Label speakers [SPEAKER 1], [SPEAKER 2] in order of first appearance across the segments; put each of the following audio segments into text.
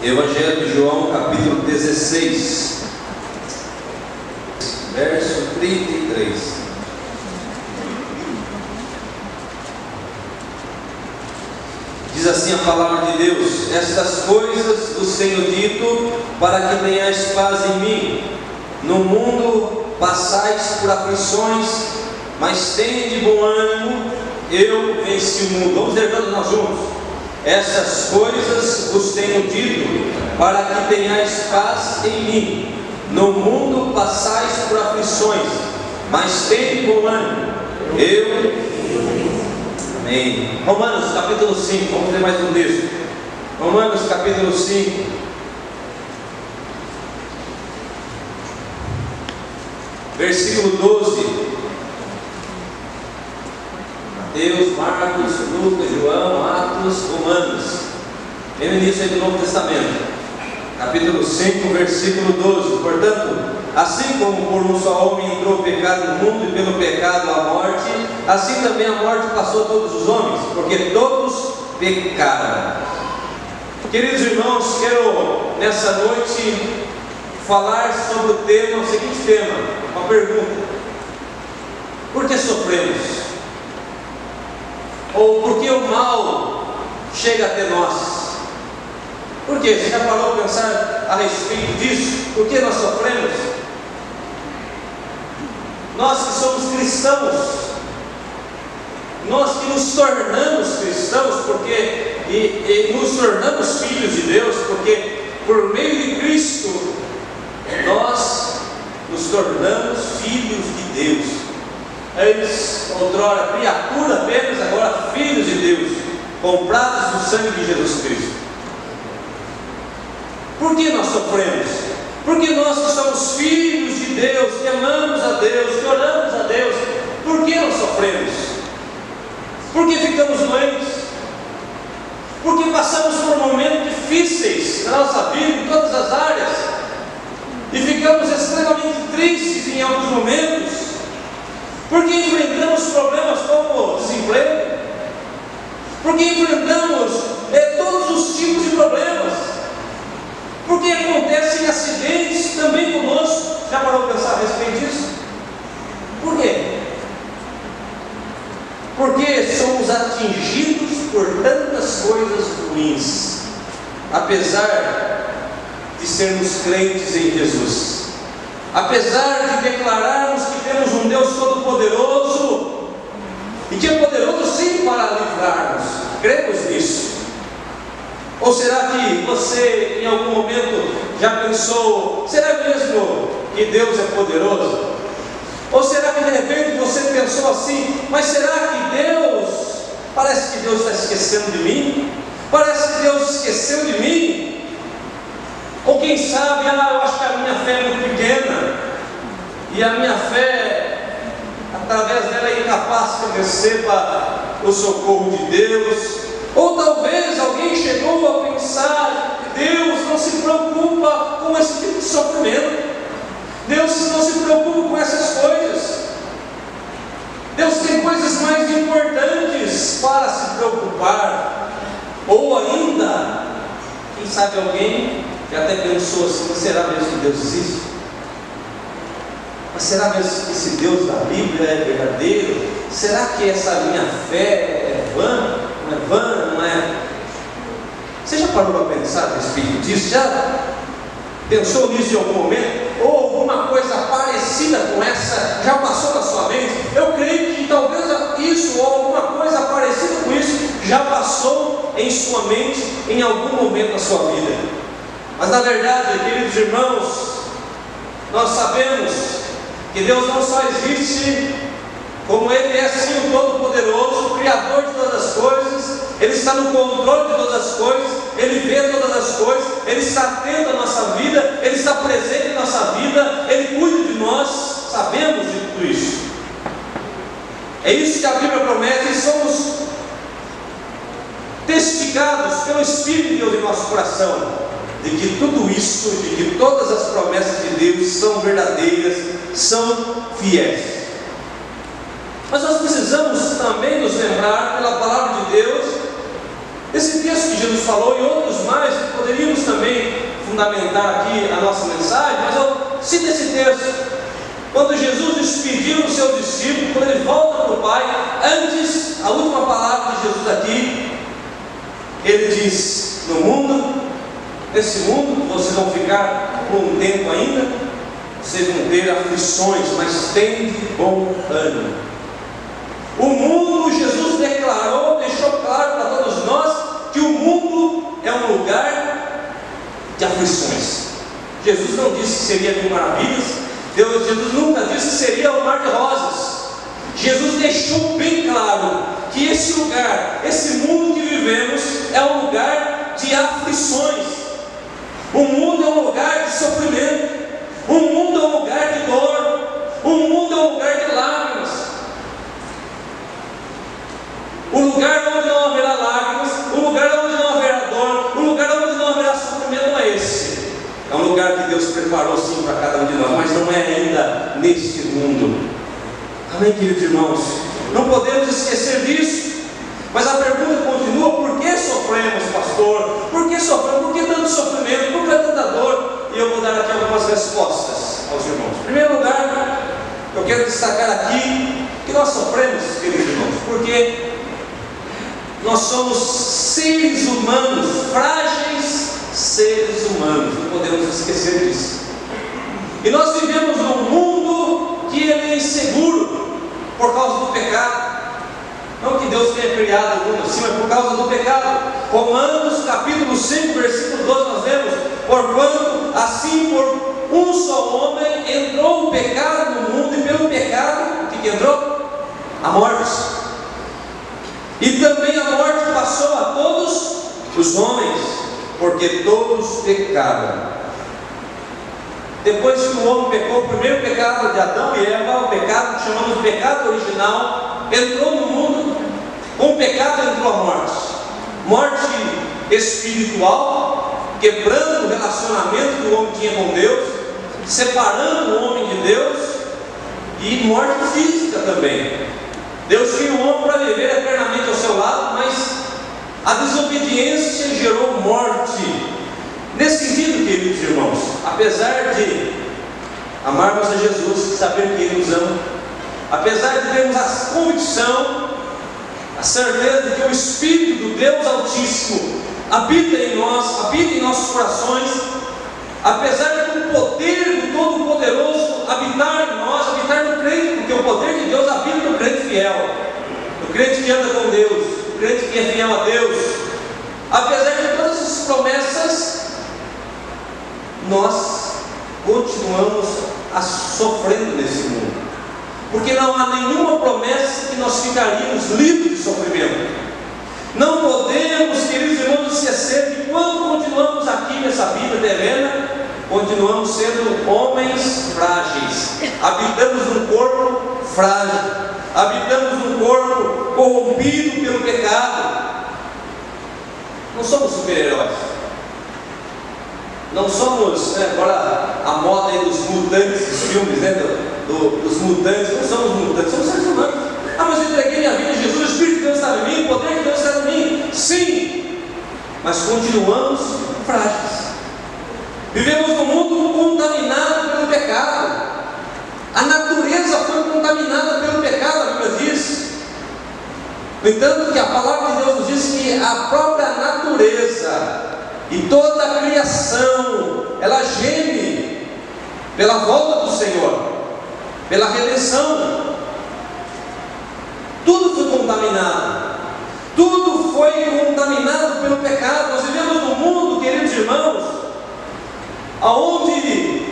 [SPEAKER 1] Evangelho de João, capítulo 16, verso 33. Diz assim a palavra de Deus: Estas coisas os tenho dito para que tenhais paz em mim. No mundo passais por aflições, mas tende bom ânimo, eu venci o mundo. Vamos ler todos nós juntos. Essas coisas vos tenho dito para que tenhais paz em mim. No mundo passais por aflições, mas tende bom ânimo. Eu. Amém. Romanos capítulo 5, vamos ler mais um texto. Romanos capítulo 5. Versículo 12. Mateus, Marcos, Lucas, João, Atos, Romanos. Vem início aí do Novo Testamento. Capítulo 5, versículo 12. Portanto, assim como por um só homem entrou o pecado no mundo e pelo pecado a morte, assim também a morte passou a todos os homens, porque todos pecaram. Queridos irmãos, quero nessa noite falar sobre o tema, o seguinte tema, uma pergunta. Por que sofremos? Ou por que o mal chega até nós? Por quê? Você já parou para pensar a respeito disso? Por que nós sofremos? Nós que somos cristãos, nós que nos tornamos cristãos, porque e, e nos tornamos filhos de Deus, porque por meio de Cristo nós nos tornamos filhos de Deus. Antes, outrora, criatura apenas, agora filhos de Deus, comprados no sangue de Jesus Cristo. Por que nós sofremos? Porque nós que somos filhos de Deus, que amamos a Deus, que oramos a Deus, por que nós sofremos? Porque ficamos doentes? Porque passamos por momentos difíceis na nossa vida, em todas as áreas, e ficamos extremamente tristes em alguns momentos, porque enfrentamos problemas como desemprego, porque enfrentamos é, todos os tipos de problemas, porque acontecem acidentes também conosco. Já parou para pensar a respeito disso? Por quê? Porque somos atingidos por tantas coisas ruins, apesar de sermos crentes em Jesus, apesar de declararmos que temos um Deus Todo-Poderoso e que é poderoso sim para livrar-nos, cremos nisso. Ou será que você em algum momento já pensou, será mesmo que Deus é poderoso? Ou será que de repente você pensou assim, mas será que Deus, parece que Deus está esquecendo de mim? Parece que Deus esqueceu de mim? Ou quem sabe, ah, eu acho que a minha fé é muito pequena, e a minha fé, através dela, é incapaz que eu receba o socorro de Deus. Ou talvez alguém chegou a pensar Deus não se preocupa com esse tipo de sofrimento. Deus não se preocupa com essas coisas. Deus tem coisas mais importantes para se preocupar. Ou ainda, quem sabe alguém que até pensou assim, será mesmo que Deus existe? Mas será mesmo que esse Deus da Bíblia é verdadeiro? Será que essa minha fé é vã? Não é vã? Não é? Você já parou para pensar a respeito disso? Já pensou nisso em algum momento? Ou alguma coisa parecida com essa já passou na sua mente? Eu creio que talvez isso ou alguma coisa parecida com isso já passou em sua mente em algum momento da sua vida. Mas na verdade, queridos irmãos, nós sabemos que Deus não só existe como Ele é sim o Todo-Poderoso, Criador de todas as coisas, Ele está no controle de todas as coisas, Ele vê todas as coisas, Ele está atento à nossa vida, Ele está presente em nossa vida, Ele cuida de nós, sabemos de tudo isso. É isso que a Bíblia promete e somos testificados pelo Espírito de Deus em nosso coração de que tudo isso, de que todas as promessas de Deus são verdadeiras, são fiéis. Mas nós precisamos também nos lembrar, pela palavra de Deus, Esse texto que Jesus falou e outros mais, poderíamos também fundamentar aqui a nossa mensagem, mas eu cito esse texto. Quando Jesus despediu o seu discípulo, quando ele volta para o Pai, antes, a última palavra de Jesus aqui, ele diz: No mundo, nesse mundo, vocês vão ficar por um tempo ainda, vocês vão ter aflições, mas tem bom ânimo. O mundo, Jesus declarou, deixou claro para todos nós que o mundo é um lugar de aflições. Jesus não disse que seria mil maravilhas, Deus, Jesus nunca disse que seria um mar de rosas. Jesus deixou bem claro que esse lugar, esse mundo que vivemos, é um lugar de aflições. O mundo é um lugar de sofrimento. O mundo é um lugar de dor. O mundo é um lugar de lágrimas. O lugar onde não haverá lágrimas, o lugar onde não haverá dor, o lugar onde não haverá sofrimento não é esse. É um lugar que Deus preparou sim para cada um de nós, mas não é ainda neste mundo. Amém, queridos irmãos? Não podemos esquecer disso. Mas a pergunta continua: por que sofremos, pastor? Por que sofremos? Por que tanto sofrimento? Por que tanta dor? E eu vou dar aqui algumas respostas aos irmãos. Em primeiro lugar, eu quero destacar aqui que nós sofremos, queridos irmãos, porque nós somos seres humanos, frágeis seres humanos, não podemos esquecer disso. E nós vivemos num mundo que ele é inseguro por causa do pecado. Não que Deus tenha criado mundo assim, mas por causa do pecado. Romanos capítulo 5, versículo 12, nós vemos, porquanto assim por um só homem entrou o pecado no mundo, e pelo pecado, o que, que entrou? A morte. E também a morte passou a todos os homens, porque todos pecaram. Depois que o homem pecou, o primeiro pecado de Adão e Eva, o pecado que chamamos de pecado original, entrou no com o pecado entrou a morte. Morte espiritual, quebrando o relacionamento que o homem tinha com Deus, separando o homem de Deus, e morte física também. Deus criou o homem para viver eternamente ao seu lado, mas a desobediência gerou morte. Nesse sentido, queridos irmãos, apesar de amarmos a Jesus, saber que Ele nos ama, apesar de termos a convicção, a certeza de que o Espírito do Deus Altíssimo habita em nós, habita em nossos corações, apesar de o poder do Todo-Poderoso habitar em nós, habitar no crente, porque o poder de Deus habita no crente fiel, no crente que anda com Deus, no crente que é fiel a Deus, apesar de todas essas promessas, nós continuamos a sofrendo nesse mundo. Porque não há nenhuma promessa que nós ficaríamos livres de sofrimento. Não podemos, queridos irmãos, esquecer que quando continuamos aqui nessa vida terrena, continuamos sendo homens frágeis. Habitamos num corpo frágil. Habitamos num corpo corrompido pelo pecado. Não somos super-heróis. Não somos, né, agora a moda dos mutantes, dos filmes, né, do, do, dos mutantes, não somos mutantes, somos seres humanos. Ah, mas eu entreguei minha vida a Jesus, o Espírito de Deus está em mim, o poder de Deus está em mim. Sim, mas continuamos frágeis. Vivemos num mundo contaminado pelo pecado. A natureza foi contaminada pelo pecado, a Bíblia diz. No entanto, que a palavra de Deus nos diz que a própria natureza e toda a criação, ela geme pela volta do Senhor, pela redenção. Tudo foi contaminado. Tudo foi contaminado pelo pecado. Nós vivemos num mundo, queridos irmãos, aonde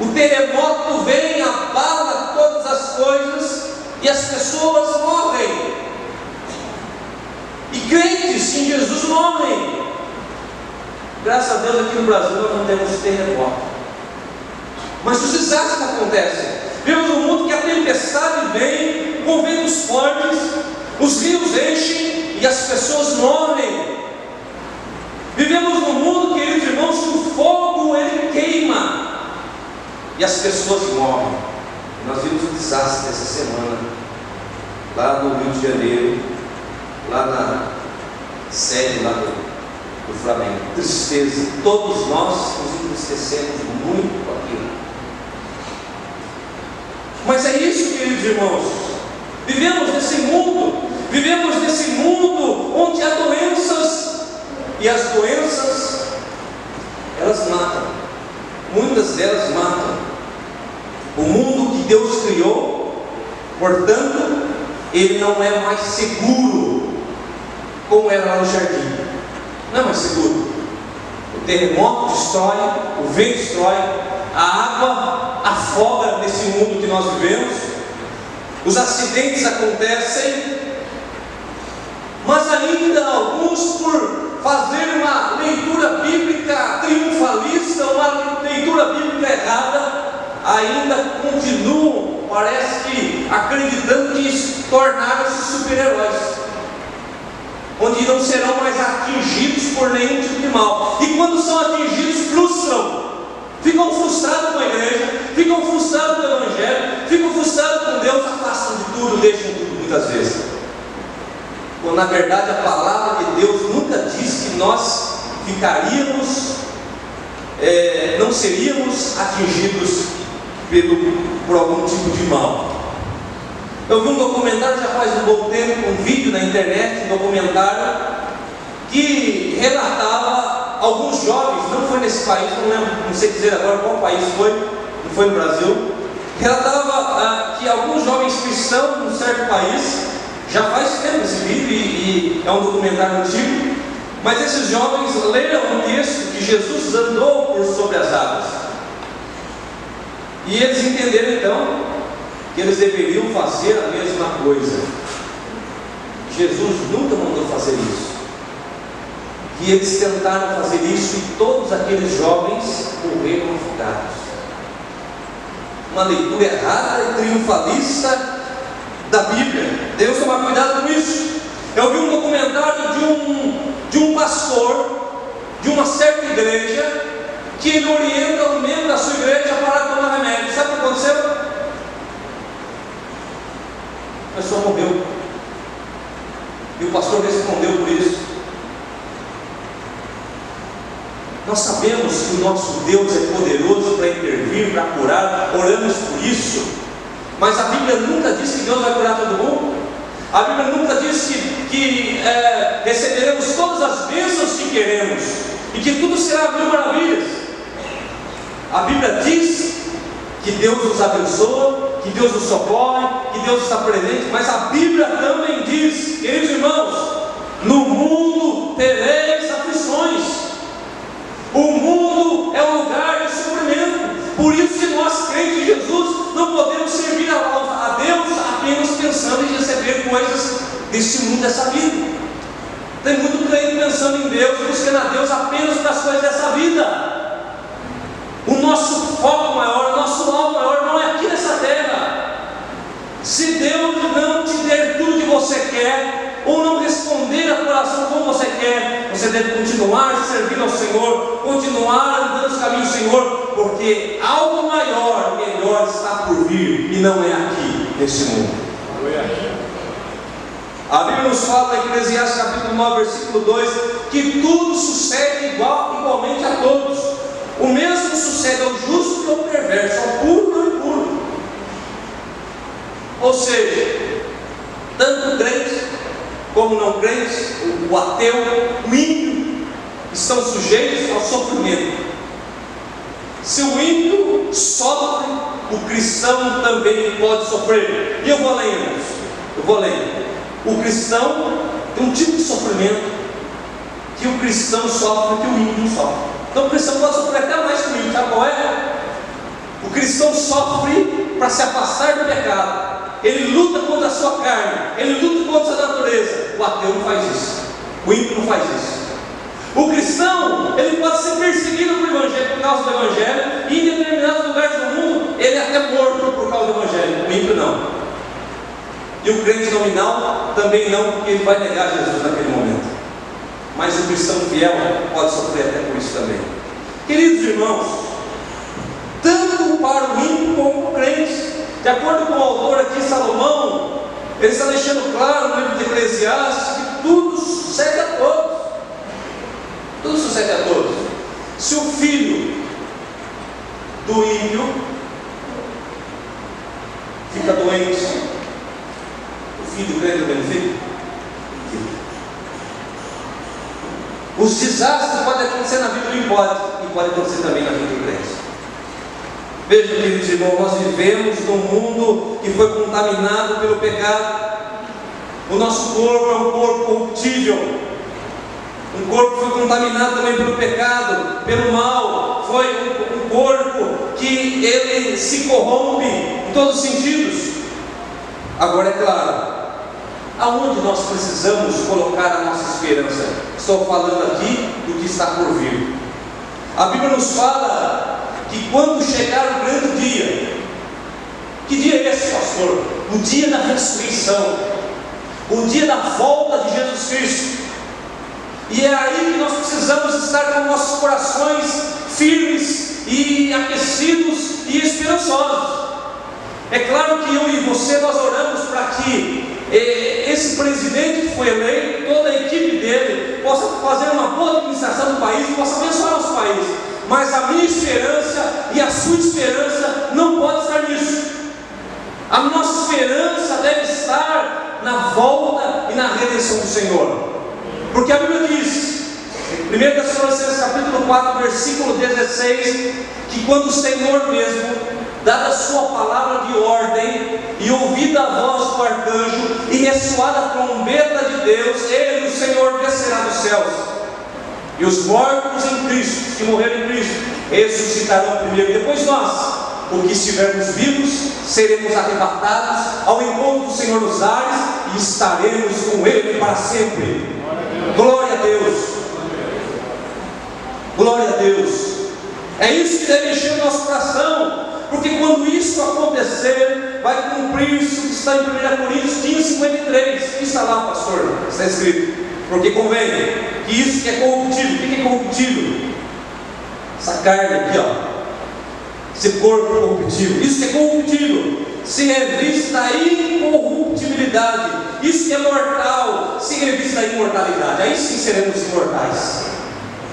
[SPEAKER 1] o terremoto vem, abala todas as coisas e as pessoas morrem. E crentes em Jesus morrem. Graças a Deus aqui no Brasil nós não temos terremoto. Mas os desastres acontecem. Vemos um mundo que a tempestade ventos fortes, os rios enchem e as pessoas morrem. Vivemos num mundo, queridos irmãos, que o fogo ele queima e as pessoas morrem. Nós vimos um desastre essa semana, lá no Rio de Janeiro, lá na sede lá do, do Flamengo. Tristeza. Todos nós nos entristecemos muito com aquilo. Mas é isso, queridos irmãos. Vivemos nesse mundo, vivemos nesse mundo onde há doenças, e as doenças, elas matam. Muitas delas matam. O mundo que Deus criou, portanto, ele não é mais seguro como era no jardim. Não é mais seguro. O terremoto destrói, o vento destrói, a água afoga nesse mundo que nós vivemos, os acidentes acontecem, mas ainda alguns por fazer uma leitura bíblica triunfalista, uma leitura bíblica errada, ainda continuam, parece que acreditando que tornaram-se super-heróis onde não serão mais atingidos por nenhum tipo de mal. E quando são atingidos, frustram. Ficam frustrados com a igreja, ficam frustrados com o Evangelho, ficam frustrados com Deus, deixam tudo muitas vezes. Quando na verdade a palavra de Deus nunca diz que nós ficaríamos, é, não seríamos atingidos pelo, por algum tipo de mal. Eu vi um documentário já faz um bom tempo, um vídeo na internet, um documentário que relatava alguns jovens, não foi nesse país, não lembro, não sei dizer agora qual país foi, não foi no Brasil, relatava ah, que alguns jovens cristãos num certo país, já faz tempo esse vídeo e, e é um documentário antigo, mas esses jovens leram um texto que Jesus andou por sobre as águas. E eles entenderam então que eles deveriam fazer a mesma coisa. Jesus nunca mandou fazer isso. E eles tentaram fazer isso e todos aqueles jovens morreram afogados. Uma leitura errada e triunfalista da Bíblia. Deus tomar cuidado com isso. Eu vi um documentário de um, de um pastor de uma certa igreja que ele orienta um membro da sua igreja para tomar remédio. Sabe o que aconteceu? a pessoa morreu. E o pastor respondeu por isso. Nós sabemos que o nosso Deus é poderoso para para curar, oramos por isso. Mas a Bíblia nunca diz que Deus vai curar todo mundo. A Bíblia nunca diz que, que é, receberemos todas as bênçãos que queremos e que tudo será mil maravilhas. A Bíblia diz que Deus nos abençoa, que Deus nos socorre, que Deus está presente, mas a Bíblia também diz, queridos irmãos, no mundo tereis aflições. O mundo é um lugar. Por isso que nós, crentes em Jesus, não podemos servir a Deus apenas pensando em receber coisas deste mundo, dessa vida. Tem muito crente pensando em Deus, buscando a Deus apenas das coisas dessa vida. O nosso foco maior, o nosso alvo maior não é aqui nessa terra. Se Deus não te der tudo que você quer, ou não responder a coração como você quer, você deve continuar servindo ao Senhor, continuar andando nos caminhos do Senhor, porque algo maior, melhor está por vir, e não é aqui, nesse mundo. A Bíblia nos fala em Eclesiastes capítulo 9, versículo 2, que tudo sucede igual, igualmente a todos. O mesmo sucede ao justo que ao perverso, ao puro e ao impuro. Ou seja, tanto crentes como não crentes, o ateu, o ímpio, estão sujeitos ao sofrimento. Se o ímpio sofre, o cristão também pode sofrer. E eu vou além, irmãos. Eu vou além. O cristão tem um tipo de sofrimento que o cristão sofre que o ímpio não sofre. Então o cristão pode sofrer até mais que o ímpio, sabe qual é? O cristão sofre para se afastar do pecado. Ele luta contra a sua carne, ele luta contra a sua natureza. O ateu não faz isso. O ímpio não faz isso. O cristão, ele pode ser perseguido por, evangelho, por causa do Evangelho, e em determinados lugares do mundo, ele é até morto por causa do Evangelho. O ímpio não. E o crente nominal também não, porque ele vai negar Jesus naquele momento mas o cristão fiel pode sofrer até por isso também. Queridos irmãos, tanto para o ímpio como para o crente, de acordo com o autor aqui, Salomão, ele está deixando claro no livro de Eclesiastes que tudo sucede a todos. sucede a todos. Se o filho do ímpio fica doente, o filho crente também fica? Os desastres podem acontecer na vida do ímpio, e pode acontecer também na vida do crente. Veja, queridos irmãos, nós vivemos num mundo que foi contaminado pelo pecado. O nosso corpo é um corpo corruptível. Um corpo que foi contaminado também pelo pecado, pelo mal. Foi um corpo que ele se corrompe em todos os sentidos. Agora é claro, aonde nós precisamos colocar a nossa esperança? Estou falando aqui do que está por vir. A Bíblia nos fala que quando chegar o grande dia, que dia é esse, pastor? O dia da ressurreição, o dia da volta de Jesus Cristo. E é aí que nós precisamos estar com nossos corações firmes e aquecidos e esperançosos. É claro que eu e você nós oramos para que eh, esse presidente que foi eleito, toda a equipe dele, possa fazer uma boa administração do país e possa abençoar nosso país. Mas a minha esperança e a sua esperança não pode estar nisso. A nossa esperança deve estar na volta e na redenção do Senhor. Porque a Bíblia diz, 1 Tessalonicenses capítulo 4, versículo 16, que quando o Senhor mesmo, dada a sua palavra de ordem, e ouvida a voz do arcanjo, e ressoada a trombeta de Deus, ele, o Senhor, descerá dos céus. E os mortos em Cristo, que morreram em Cristo, ressuscitarão primeiro, depois nós o que estivermos vivos, seremos arrebatados ao encontro do Senhor nos ares e estaremos com Ele para sempre. Glória a Deus. Glória a Deus. É isso que deve encher o nosso coração, porque quando isso acontecer, vai cumprir-se o que está em 1 Coríntios 15, 53. O que está lá, pastor? Está escrito. Porque convém que isso que é corruptível, o que é corruptível? Essa carne aqui, ó, esse corpo corruptível, isso é corruptível, se reviste da incorruptibilidade, isso é mortal, se reviste da imortalidade, aí sim seremos imortais,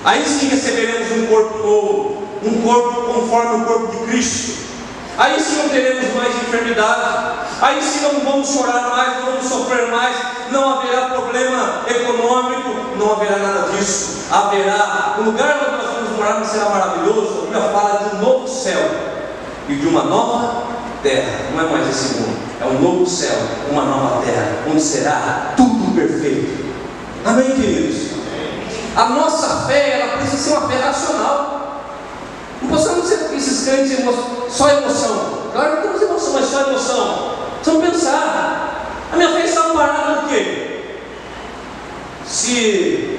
[SPEAKER 1] aí sim receberemos um corpo novo, um corpo conforme o corpo de Cristo. Aí sim não teremos mais enfermidade, aí sim não vamos chorar mais, não vamos sofrer mais, não haverá problema econômico, não haverá nada disso. Haverá, o lugar onde não será maravilhoso, a Bíblia fala de um novo céu e de uma nova terra. Não é mais esse mundo, é um novo céu, uma nova terra, onde será tudo perfeito. Amém, queridos? A nossa fé, ela precisa ser uma fé racional. Não possamos ser esses crentes só emoção. Claro que temos emoção, mas só emoção. Precisamos pensar. A minha fé está amparada no quê? Se,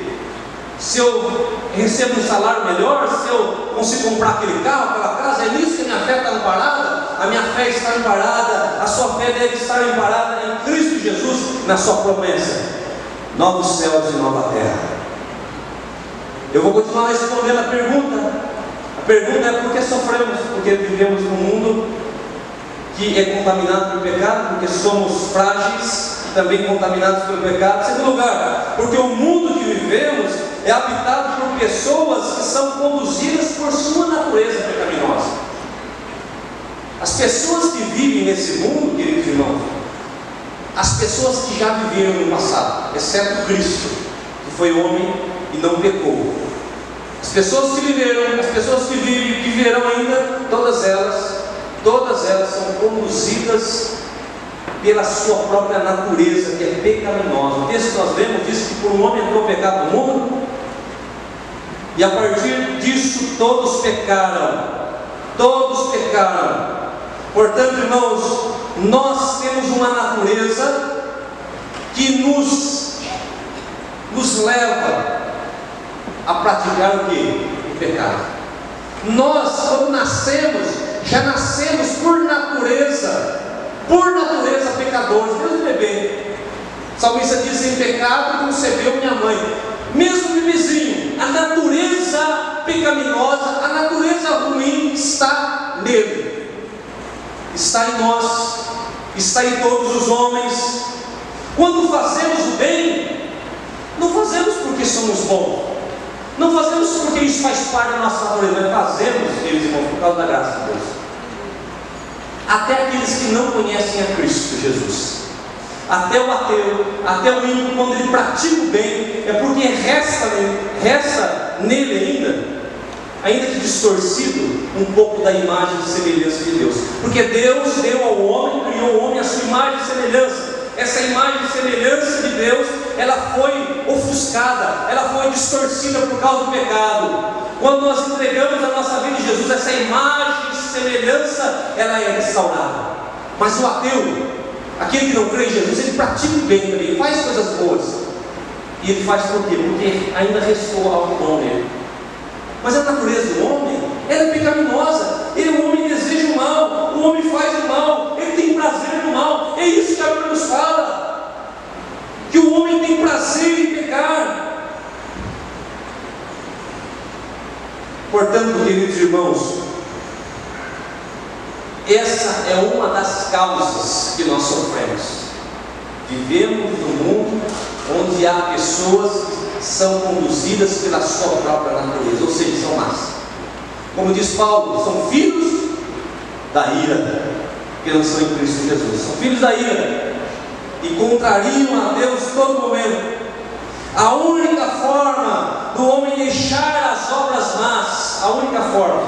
[SPEAKER 1] se eu recebo um salário melhor, se eu consigo comprar aquele carro, aquela casa, é nisso que a minha fé está amparada? A minha fé está amparada, a sua fé deve estar amparada em Cristo Jesus, na sua promessa. Novos céus e nova terra. Eu vou continuar respondendo a pergunta pergunta é por que sofremos? Porque vivemos num mundo que é contaminado pelo pecado, porque somos frágeis, também contaminados pelo pecado. Segundo lugar, porque o mundo que vivemos é habitado por pessoas que são conduzidas por sua natureza pecaminosa. As pessoas que vivem nesse mundo, queridos irmãos, as pessoas que já viveram no passado, exceto Cristo, que foi homem e não pecou, as pessoas que viveram, as pessoas que vivem, que viverão ainda, todas elas, todas elas são conduzidas pela sua própria natureza, que é pecaminosa. O texto que nós lemos diz que por um homem entrou o pecado no mundo, e a partir disso todos pecaram. Todos pecaram. Portanto, irmãos, nós temos uma natureza que nos, nos leva a praticar o que? O pecado. Nós, quando nascemos, já nascemos por natureza, por natureza pecadores, mesmo bebê. O salmista diz: em pecado concebeu minha mãe. Mesmo bebezinho, a natureza pecaminosa, a natureza ruim está nele, está em nós, está em todos os homens. Quando fazemos o bem, não fazemos porque somos bons, não fazemos porque isso faz parte da nossa natureza, mas fazemos, queridos irmãos, por causa da graça de Deus. Até aqueles que não conhecem a Cristo Jesus. Até o ateu, até o ímpio, quando ele pratica o bem, é porque resta nele, resta nele ainda ainda que distorcido, um pouco da imagem e semelhança de Deus. Porque Deus deu ao homem, criou o homem a sua imagem e semelhança. Essa imagem e semelhança de Deus, ela foi ofuscada, ela foi distorcida por causa do pecado. Quando nós entregamos a nossa vida em Jesus, essa imagem semelhança, ela é restaurada. Mas o ateu, aquele que não crê em Jesus, ele pratica o bem também, ele faz coisas boas. E ele faz por quê? Porque ainda restou algo bom nele. Mas a natureza do homem, ela é pecaminosa. Ele, o homem deseja o mal, o homem faz o mal, ele tem prazer no mal. É isso que a Bíblia nos fala. Que o homem tem prazer em pecar. Portanto, queridos irmãos, essa é uma das causas que nós sofremos. Vivemos num mundo onde há pessoas são conduzidas pela sua própria natureza, ou seja, são más. Como diz Paulo, são filhos da ira, que não são em Cristo Jesus, são filhos da ira e contrariam a Deus todo momento. A única forma do homem deixar as obras más, a única forma,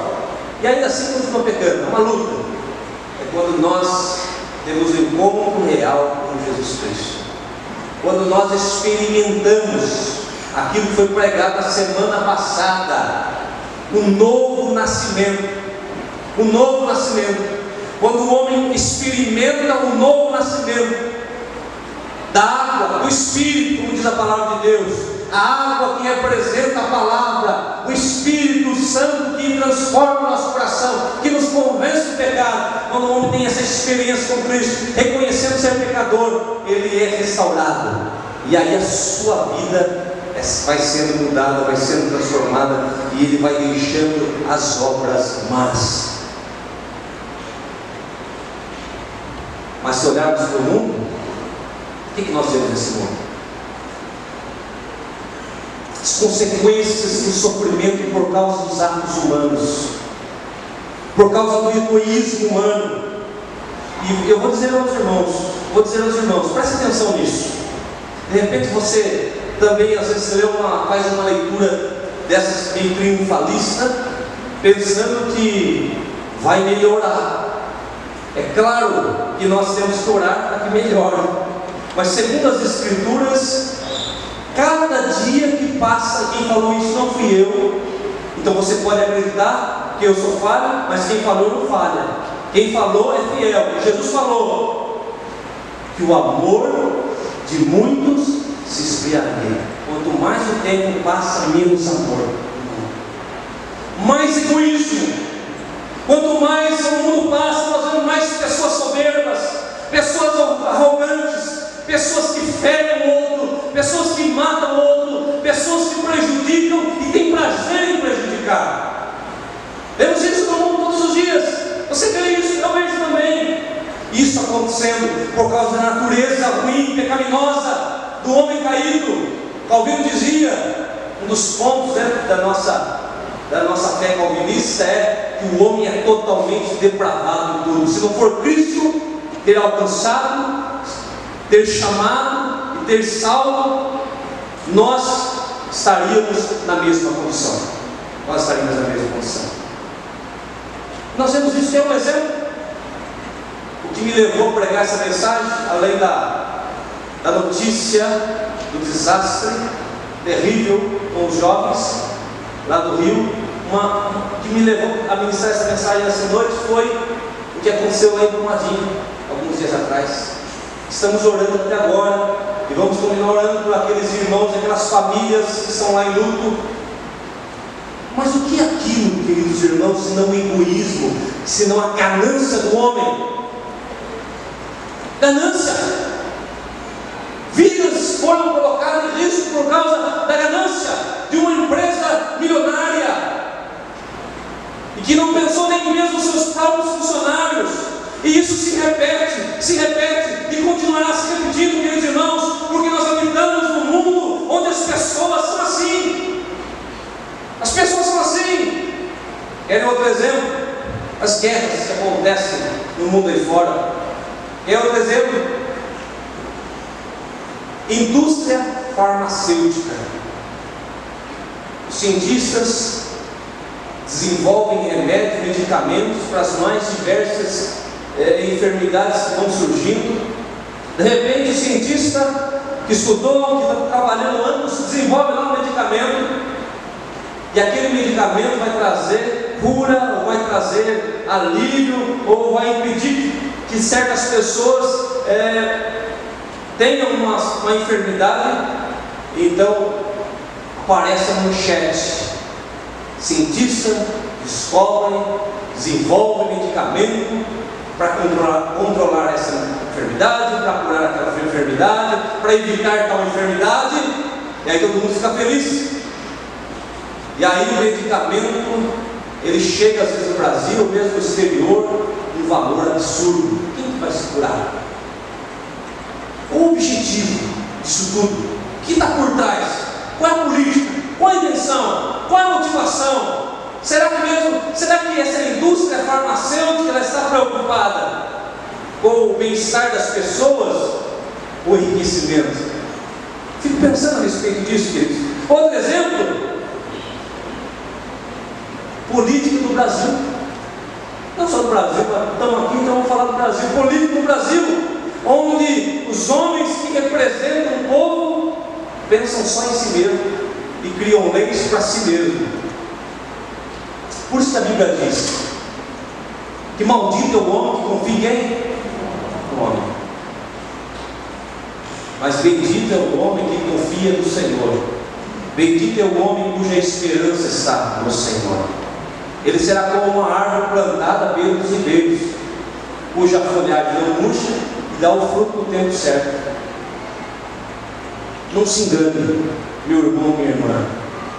[SPEAKER 1] e ainda assim continua pecando, é uma luta, quando nós temos um encontro real com Jesus Cristo. Quando nós experimentamos aquilo que foi pregado na semana passada, o novo nascimento, o novo nascimento, quando o homem experimenta o novo nascimento da água, do Espírito, como diz a palavra de Deus, a água que representa a palavra, o Espírito Santo que transforma o nosso coração, experiência com Cristo, reconhecendo ser pecador, ele é restaurado, e aí a sua vida vai sendo mudada, vai sendo transformada e ele vai deixando as obras más. Mas se olharmos para o mundo, o que, que nós vemos nesse mundo? As consequências do sofrimento por causa dos atos humanos, por causa do egoísmo humano. E eu vou dizer aos irmãos, vou dizer aos irmãos, preste atenção nisso. De repente você também às vezes lê uma, faz uma leitura dessas meio triunfalista, pensando que vai melhorar. É claro que nós temos que orar para que melhore, mas segundo as Escrituras, cada dia que passa, quem falou isso não fui eu. Então você pode acreditar que eu sou falho, mas quem falou não falha. Quem falou é fiel. Jesus falou que o amor de muitos se esfriaria. Quanto mais o tempo passa, menos amor. Mais egoísmo. Quanto mais o mundo passa, nós vemos mais pessoas soberbas, pessoas arrogantes, pessoas que ferem o outro, pessoas que matam o outro, pessoas que prejudicam e têm prazer em prejudicar. Vemos isso no mundo todos os dias. Você vê isso, eu vejo também. Isso acontecendo por causa da natureza ruim, pecaminosa do homem caído. Calvino dizia, um dos pontos né, da, nossa, da nossa fé calvinista é que o homem é totalmente depravado tudo. Se não for Cristo ter alcançado, ter chamado e ter salvo, nós estaríamos na mesma condição. Nós estaríamos na mesma condição. Nós vemos isso, tem um exemplo. Que me levou a pregar essa mensagem, além da da notícia do desastre terrível com os jovens lá do Rio. Uma, que me levou a ministrar essa mensagem nessa noite foi o que aconteceu lá em Brumadinho, alguns dias atrás. Estamos orando até agora e vamos continuar orando por aqueles irmãos, aquelas famílias que estão lá em luto. Mas o que é aquilo, queridos irmãos, senão o egoísmo, senão a ganância do homem? Ganância! Vidas foram colocadas em risco por causa da ganância de uma empresa milionária e que não pensou nem mesmo nos seus próprios funcionários. E isso se repete, se repete e continuará se repetindo, queridos irmãos, porque nós habitamos num mundo onde as pessoas são assim. As pessoas Querem outro exemplo? As guerras que acontecem no mundo aí fora. Quer outro exemplo? Indústria farmacêutica. Os cientistas desenvolvem remédios, medicamentos para as mais diversas é, enfermidades que vão surgindo. De repente, o cientista que estudou, que está trabalhando anos, desenvolve lá um medicamento, e aquele medicamento vai trazer cura, ou vai trazer alívio, ou vai impedir que certas pessoas é, tenham uma, uma enfermidade. Então, aparece a manchete Cientistas descobrem, desenvolvem medicamento para controlar, controlar essa enfermidade, para curar aquela enfermidade, para evitar tal enfermidade, e aí todo mundo fica feliz. E aí o medicamento, ele chega às vezes no Brasil, mesmo no exterior, um valor absurdo. Quem que vai se curar? O objetivo disso tudo? O que está por trás? Qual é a política? Qual a intenção? Qual a motivação? Será que mesmo, será que essa indústria farmacêutica ela está preocupada com o bem-estar das pessoas ou enriquecimento? Fico pensando a respeito disso, queridos. Outro exemplo, política do Brasil. Não só do Brasil, estamos aqui, então vamos falar do Brasil. Política do Brasil, onde os homens que representam o povo pensam só em si mesmo e criam leis para si mesmo. Por isso que a Bíblia diz que maldito é o homem que confia em no homem. Mas bendito é o homem que confia no Senhor. Bendito é o homem cuja esperança está no Senhor. Ele será como uma árvore plantada pelos ribeiros, cuja folhagem não murcha e dá o fruto no tempo certo. Não se engane, meu irmão, minha irmã,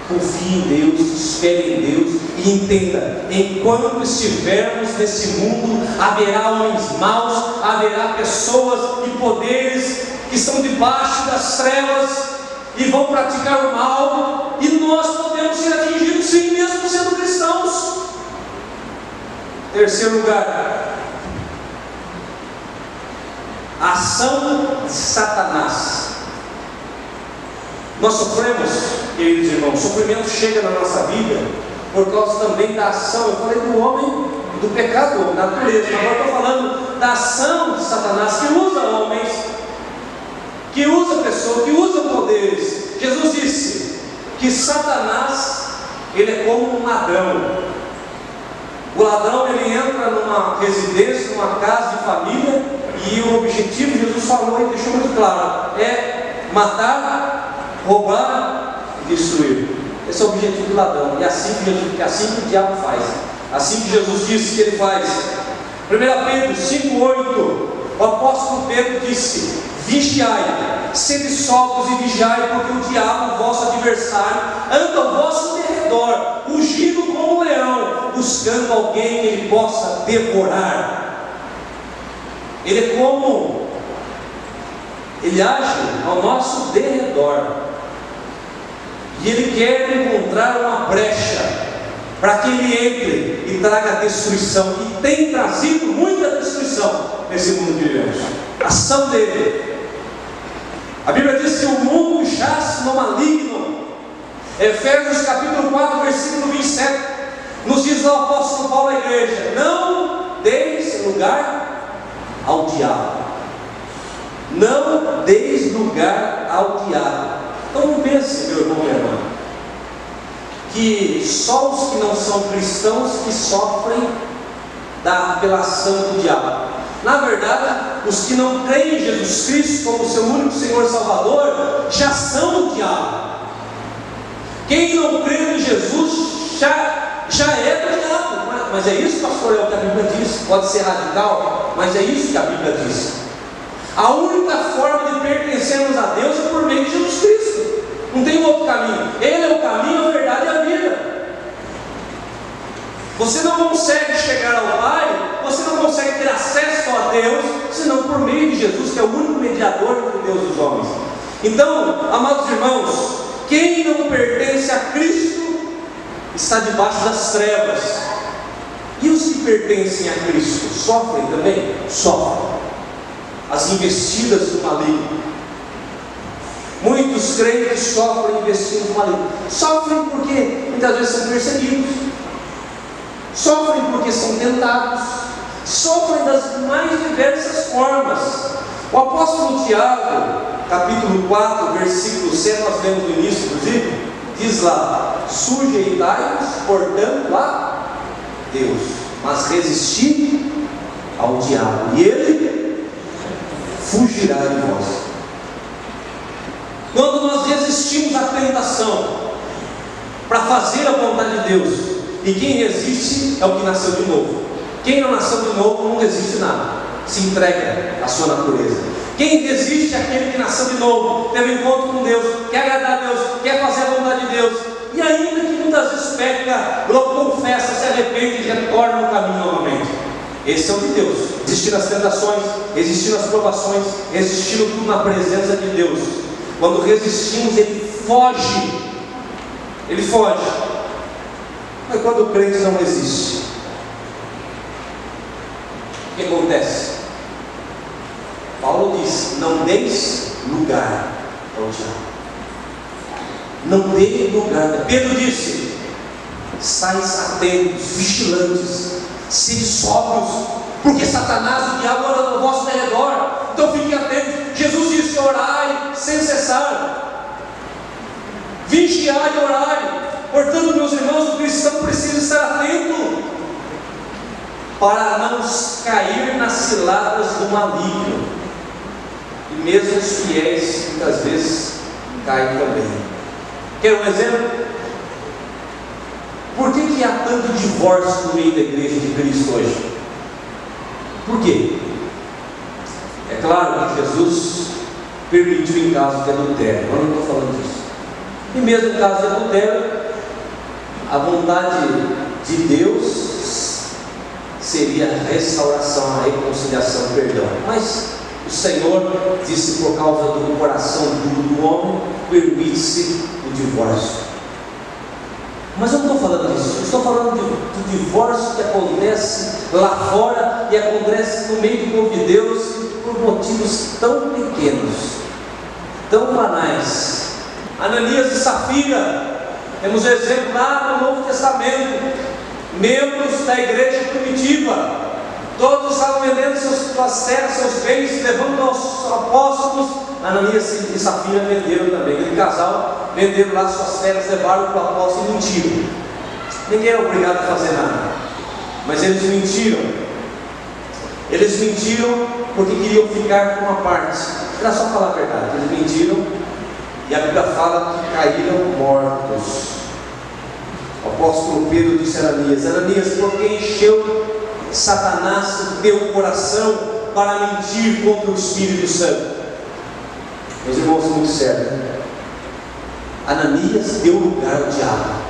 [SPEAKER 1] confie em Deus, espere em Deus e entenda: enquanto estivermos nesse mundo, haverá homens maus, haverá pessoas e poderes que estão debaixo das trevas e vão praticar o mal, e nós podemos ser atingidos sim, mesmo sendo cristãos. Terceiro lugar, a ação de Satanás nós sofremos, queridos irmãos, sofrimento chega na nossa vida por causa também da ação. Eu falei do homem, do pecado, da natureza. Agora estou falando da ação de Satanás que usa homens, que usa pessoas, que usa poderes. Jesus disse que Satanás ele é como um ladrão. O ladrão ele entra numa residência, numa casa de família, e o objetivo, Jesus falou e deixou muito claro, é matar, roubar e destruir. Esse é o objetivo do ladrão. E é assim que, Jesus, é assim que o diabo faz. Assim que Jesus disse que ele faz. 1 Pedro 5,8 O apóstolo Pedro disse: Vigiai, sede sóbrios e vigiai, porque o diabo, vosso adversário, anda ao vosso derredor, rugindo como um leão, buscando alguém que ele possa devorar. Ele é como ele age ao nosso derredor. E ele quer encontrar uma brecha para que ele entre e traga destruição. E tem trazido muita destruição nesse mundo que vivemos. Ação dele. A Bíblia diz que o mundo jaz no maligno. Efésios capítulo 4, versículo 27, nos diz o apóstolo Paulo à igreja: Não deis lugar ao diabo. Não deis lugar ao diabo. Então não pense, meu irmão minha irmã, que só os que não são cristãos que sofrem da apelação do diabo. Na verdade, os que não creem em Jesus Cristo como seu único Senhor Salvador já são o diabo. Quem não crê em Jesus já, já é do diabo. Mas é isso, pastor, é o que a Bíblia diz. Pode ser radical, mas é isso que a Bíblia diz. A única forma de pertencermos a Deus é por meio de Jesus Cristo. Não tem outro caminho. Ele é o caminho, a verdade e a vida. Você não consegue chegar ao Pai, você não consegue ter acesso a Deus, senão por meio de Jesus, que é o único mediador entre Deus e os homens. Então, amados irmãos, quem não pertence a Cristo está debaixo das trevas. E os que pertencem a Cristo sofrem também? Sofrem. As investidas do maligno. Muitos crentes sofrem investindo no maligno. Sofrem porque muitas vezes são perseguidos. Sofrem porque são tentados. Sofrem das mais diversas formas. O apóstolo Tiago, capítulo 4, versículo 7, nós lemos no início, inclusive, diz lá: sujeitai-vos, portanto, a Deus, mas resisti ao diabo, e ele fugirá de vós. Quando nós resistimos à tentação para fazer a vontade de Deus, e quem resiste é o que nasceu de novo. Quem não nasceu de novo não resiste nada, se entrega à sua natureza. Quem resiste é aquele que nasceu de novo, teve encontro com Deus, quer agradar a Deus, quer fazer a vontade de Deus, e ainda que muitas vezes peca, confessa, se arrepende e retorna no caminho novamente. Esse é o de Deus. Existir nas tentações, existir nas provações, existindo tudo na presença de Deus. Quando resistimos, ele foge. Ele foge. Mas quando crente não resiste, que acontece? Paulo diz: não deis lugar ao diabo. Não dê lugar. Pedro disse: sais atentos, vigilantes, sede sóbrios, porque Satanás, o diabo, anda no vosso redor. Então fiquem atentos. Jesus disse: orai sem cessar, vigiai e orai. Para não cair nas ciladas do maligno. E mesmo os fiéis muitas vezes caem também. Quer um exemplo? Por que, que há tanto divórcio no meio da igreja de Cristo hoje? Por quê? É claro que Jesus permitiu em caso de adultério, eu não estou falando disso. E mesmo em caso de adultério, a vontade de Deus seria a restauração, a reconciliação, o perdão. Mas o Senhor disse por causa do coração duro do homem, permite-se o divórcio. Mas eu não estou falando disso, eu estou falando de, do divórcio que acontece lá fora e acontece no meio do povo de Deus por motivos tão pequenos, tão banais. Ananias e Safira, temos exemplo lá no Novo Testamento, membros da igreja primitiva, Todos estavam vendendo seus, suas terras, seus bens, levando aos apóstolos. Ananias e Safira venderam também. Aquele casal venderam lá suas terras, levaram para o apóstolo e mentiram. Ninguém é obrigado a fazer nada. Mas eles mentiram. Eles mentiram porque queriam ficar com uma parte. Era só falar a verdade. Eles mentiram e a Bíblia fala que caíram mortos. O apóstolo Pedro disse a Ananias: Ananias, porque encheu Satanás o teu coração para mentir contra o Espírito Santo. Meus irmãos, muito sério. Ananias deu lugar ao diabo.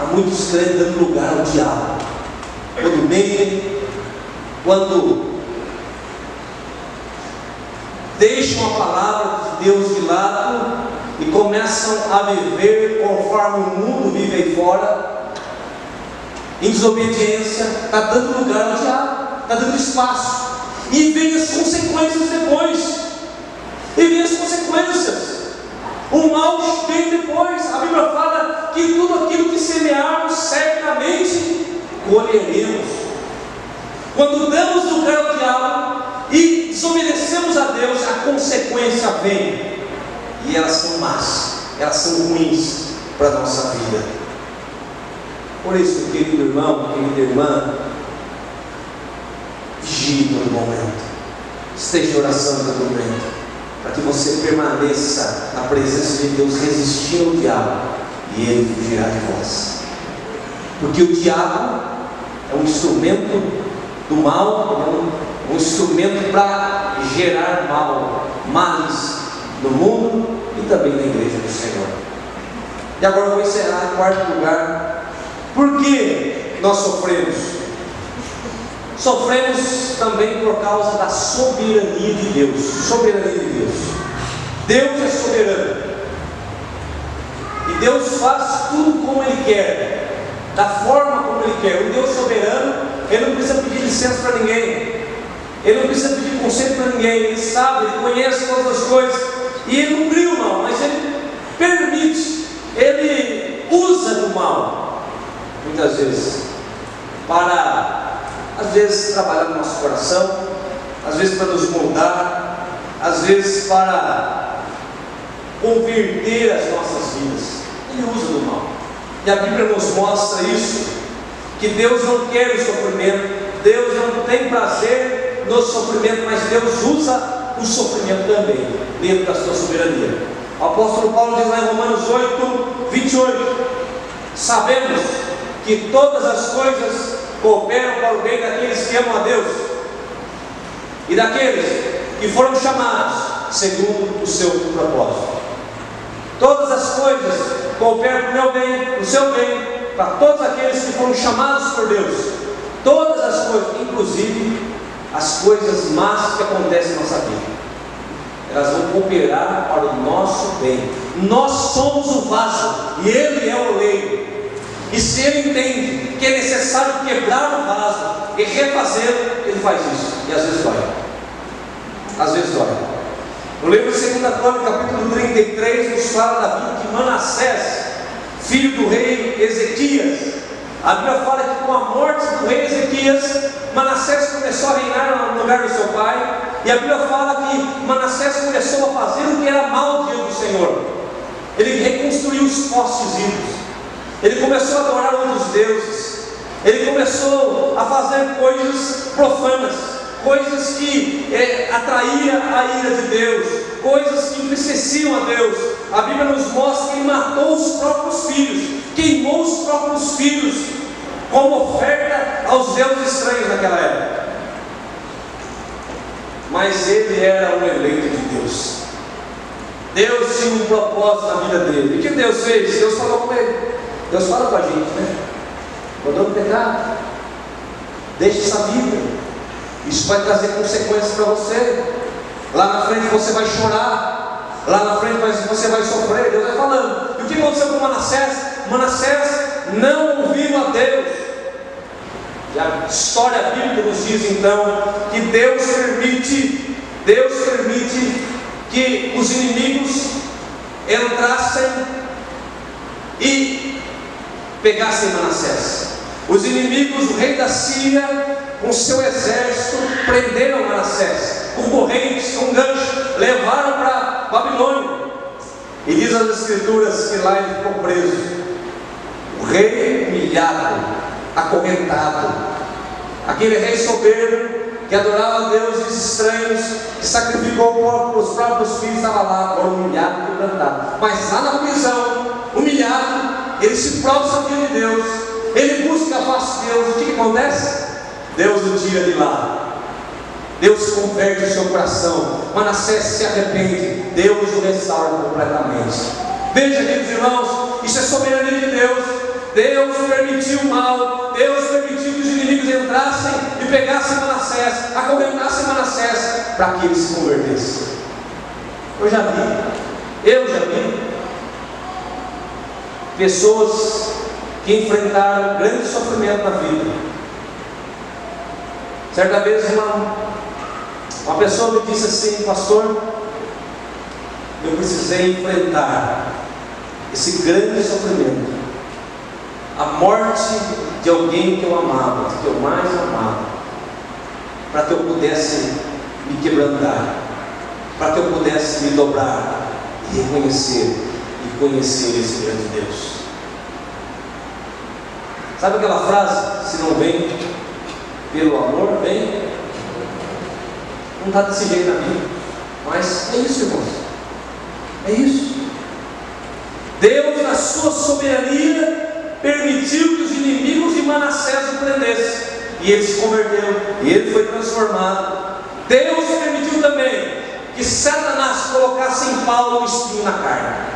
[SPEAKER 1] Há muitos crentes dando lugar ao diabo. Quando mentem, quando deixam a palavra de Deus de lado e começam a viver conforme o mundo vive aí fora, em desobediência, está dando lugar ao diabo, está dando espaço. E vem as consequências depois. E vem as consequências. O mal vem depois. A Bíblia fala que tudo aquilo que semearmos, certamente colheremos. Quando damos lugar ao diabo e desobedecemos a Deus, a consequência vem. E elas são más, elas são ruins para a nossa vida. Por isso, querido irmão, querida irmã, vigie todo momento, esteja oração todo momento, para que você permaneça na presença de Deus, resistindo ao diabo, e ele fugirá de vós. Porque o diabo é um instrumento do mal, é um, um instrumento para gerar mal, males no mundo e também na igreja do Senhor. E agora eu vou encerrar em quarto lugar por que nós sofremos? Sofremos também por causa da soberania de Deus. Soberania de Deus. Deus é soberano. E Deus faz tudo como Ele quer. da forma como Ele quer. O Deus soberano, Ele não precisa pedir licença para ninguém, Ele não precisa pedir conselho para ninguém, Ele sabe, Ele conhece todas as coisas, e Ele não cria o mal, mas Ele permite, Ele usa do mal, muitas vezes, para, às vezes, trabalhar no nosso coração, às vezes para nos moldar, às vezes para converter as nossas vidas. Ele usa do mal. E a Bíblia nos mostra isso, que Deus não quer o sofrimento, Deus não tem prazer no sofrimento, mas Deus usa o sofrimento também, dentro da sua soberania. O apóstolo Paulo diz lá em Romanos 8, 28, sabemos que todas as coisas cooperam para o bem daqueles que amam a Deus e daqueles que foram chamados segundo o seu propósito. Todas as coisas cooperam para o meu bem, o seu bem, para todos aqueles que foram chamados por Deus. Todas as coisas, inclusive as coisas más que acontecem na nossa vida, elas vão cooperar para o nosso bem. Nós somos o vaso e Ele é o oleiro. E se Ele entende que é necessário quebrar o vaso e refazê-lo, Ele faz isso. E às vezes dói. Às vezes dói. No livro de 2 Crônica, capítulo 33, nos fala da vida de Manassés, filho do rei Ezequias. A Bíblia fala que com a morte do rei Ezequias, Manassés começou a reinar no lugar do seu pai. E a Bíblia fala que Manassés começou a fazer o que era mal diante do Senhor. Ele reconstruiu os postes ídolos. Ele começou a adorar outros deuses. Ele começou a fazer coisas profanas coisas que é, atraía a ira de Deus, coisas que entristeciam a Deus. A Bíblia nos mostra que ele matou os próprios filhos, queimou os próprios filhos como oferta aos deuses estranhos naquela época. Mas ele era um eleito de Deus. Deus tinha um propósito na vida dele. E o que Deus fez? Deus falou com ele. Deus fala com a gente, né? Mandou pecar. Deixe essa vida. Isso vai trazer consequências para você. Lá na frente você vai chorar. Lá na frente você vai sofrer. Deus vai falando. E o que aconteceu com Manassés? Manassés não ouviu a Deus. E a história bíblica nos diz então que Deus permite, Deus permite que os inimigos entrassem e pegassem Manassés. Os inimigos, o rei da Síria, com seu exército, prenderam Manassés, com correntes, com gancho, levaram para Babilônia. E diz as escrituras que lá ele ficou preso. O rei humilhado, acorrentado, aquele rei soberbo que adorava deuses estranhos, que sacrificou os próprios filhos, estava lá, agora humilhado e quebrantado. Mas lá na prisão, humilhado, ele se prostra diante de Deus, ele busca a face de Deus. O que acontece? Deus o tira de lá. Deus converte o seu coração. Manassés se arrepende. Deus o restaura completamente. Veja, queridos irmãos, isso é soberania de Deus. Deus permitiu o mal. Deus permitiu que os inimigos entrassem e pegassem Manassés, acorrentassem Manassés, para que ele se convertesse. Eu já vi, eu já vi pessoas que enfrentaram grande sofrimento na vida Certa vez uma, uma pessoa me disse assim, pastor, eu precisei enfrentar esse grande sofrimento, a morte de alguém que eu amava, que eu mais amava, para que eu pudesse me quebrantar, para que eu pudesse me dobrar e reconhecer e conhecer esse grande Deus. Sabe aquela frase? Se não vem pelo amor, vem. Não está desse jeito na Bíblia. Mas é isso, irmãos. É isso. Deus, na sua soberania, permitiu que os inimigos de Manassés o prendessem. E ele se converteu. E ele foi transformado. Deus permitiu também que Satanás colocasse em Paulo um espinho na carne.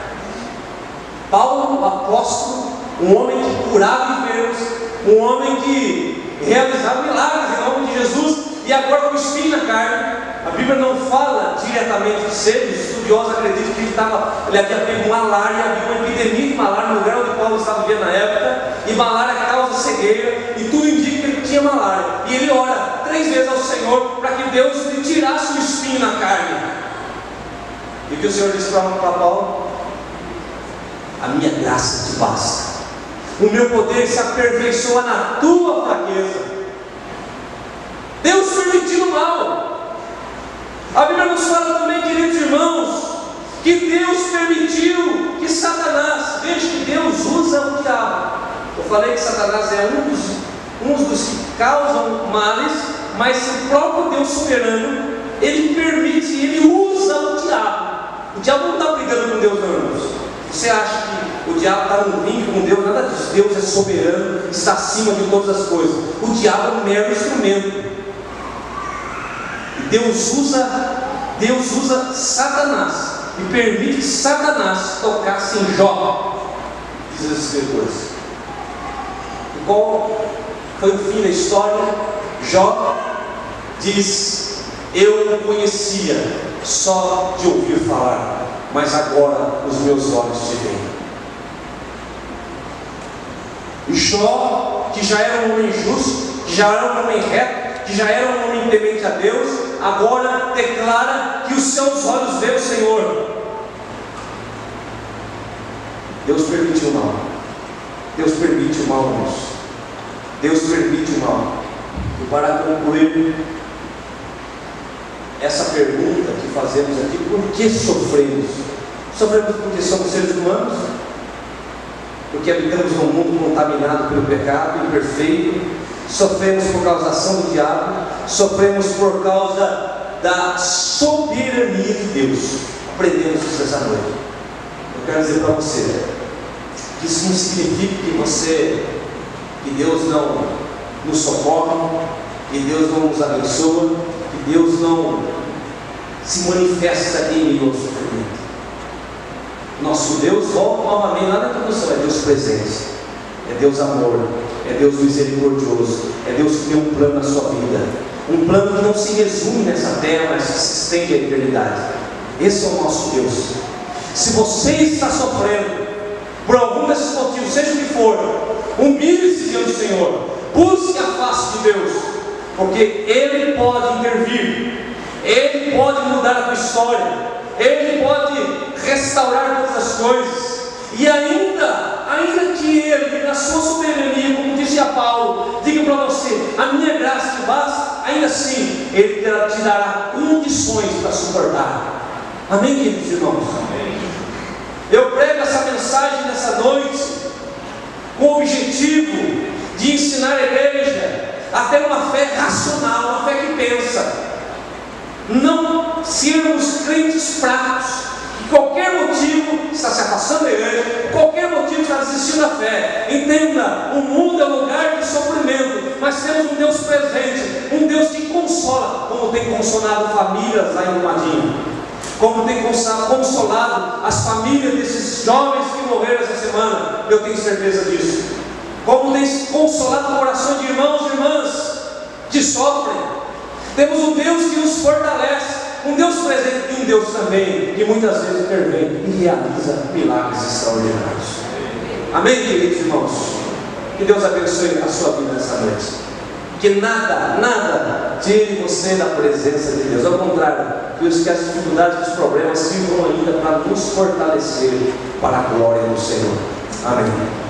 [SPEAKER 1] Paulo, o apóstolo, um homem que curava enfermos, um homem que realizar milagres em nome de Jesus, e agora com espinho na carne. A Bíblia não fala diretamente de os estudiosos acreditam que ele, estava, ele havia pego malária, havia uma epidemia de malária no lugar onde Paulo estava vivendo na época, e malária causa cegueira, e tudo indica que ele tinha malária. E ele ora três vezes ao Senhor para que Deus lhe tirasse o espinho na carne. E o que o Senhor disse para Paulo? A minha graça te basta. O meu poder se aperfeiçoa na tua fraqueza. Deus permitiu o mal. A Bíblia nos fala também, queridos irmãos, que Deus permitiu que Satanás, veja que Deus usa o diabo. Eu falei que Satanás é um dos, um dos que causam males, mas o próprio Deus soberano, ele permite, ele usa o diabo. O diabo não está brigando com Deus, não. Você acha que o diabo está no ringue com Deus? Nada disso. Deus é soberano, está acima de todas as coisas. O diabo é um mero instrumento. Deus usa, Deus usa Satanás e permite que Satanás tocasse em Jó, diz os escritores. E qual foi o fim da história? Jó diz: Eu não conhecia só de ouvir falar, mas agora os meus olhos te veem. Jó, que já era um homem justo, que já era um homem reto, que já era um homem temente a Deus, agora declara que os seus olhos veem o Senhor. Deus permite o mal. Deus permite o mal, irmãos. Deus permite o mal. E para concluir essa pergunta que fazemos aqui, por que sofremos? Sofremos porque somos seres humanos? Porque habitamos num mundo contaminado pelo pecado, imperfeito, sofremos por causa da ação do diabo, sofremos por causa da soberania de Deus. Aprendemos isso essa noite. Eu quero dizer para você isso não significa que você, que Deus não nos socorre, que Deus não nos abençoa, que Deus não se manifesta em meio ao sofrimento. Nosso Deus, volta novamente lá na introdução, é Deus presente, é Deus amor, é Deus misericordioso, é Deus que tem um plano na sua vida. Um plano que não se resume nessa terra, mas que se estende à eternidade. Esse é o nosso Deus. Se você está sofrendo por algum desses motivos, seja o que for, humilhe-se diante do Senhor, busque a face de Deus, porque Ele pode intervir, Ele pode mudar a tua história, Ele pode restaurar todas as coisas, e ainda, ainda que Ele, na sua soberania, como dizia Paulo, diga para você: a minha graça te basta, ainda assim, Ele te dará condições para suportar. Amém, queridos irmãos? Amém. Eu prego mensagem nessa noite com o objetivo de ensinar a igreja a ter uma fé racional, uma fé que pensa. Não sermos crentes fracos, qualquer motivo está se afastando da igreja, qualquer motivo está desistindo da fé. Entenda, o mundo é lugar de sofrimento, mas temos um Deus presente, um Deus que consola, como tem consolado famílias lá em Brumadinho. Como tem consolado as famílias desses jovens que morreram essa semana, eu tenho certeza disso. Como tem consolado o coração de irmãos e irmãs que sofrem. Temos um Deus que nos fortalece um Deus presente e um Deus também que muitas vezes intervém e realiza milagres extraordinários. Amém, queridos irmãos? Que Deus abençoe a sua vida nessa noite. Que nada, nada tire você da presença de Deus. Ao contrário, que as dificuldades e os problemas sirvam ainda para nos fortalecer para a glória do Senhor. Amém.